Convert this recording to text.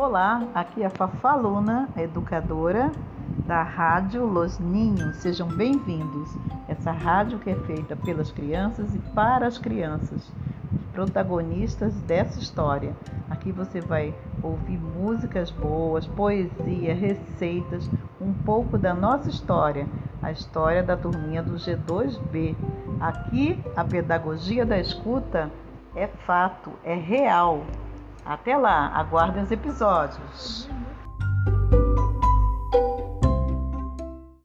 Olá, aqui é a Fafaluna, educadora da Rádio Los Ninhos. Sejam bem-vindos. Essa rádio que é feita pelas crianças e para as crianças, os protagonistas dessa história. Aqui você vai ouvir músicas boas, poesia, receitas, um pouco da nossa história, a história da turminha do G2B. Aqui a pedagogia da escuta é fato, é real. Até lá, aguardem os episódios.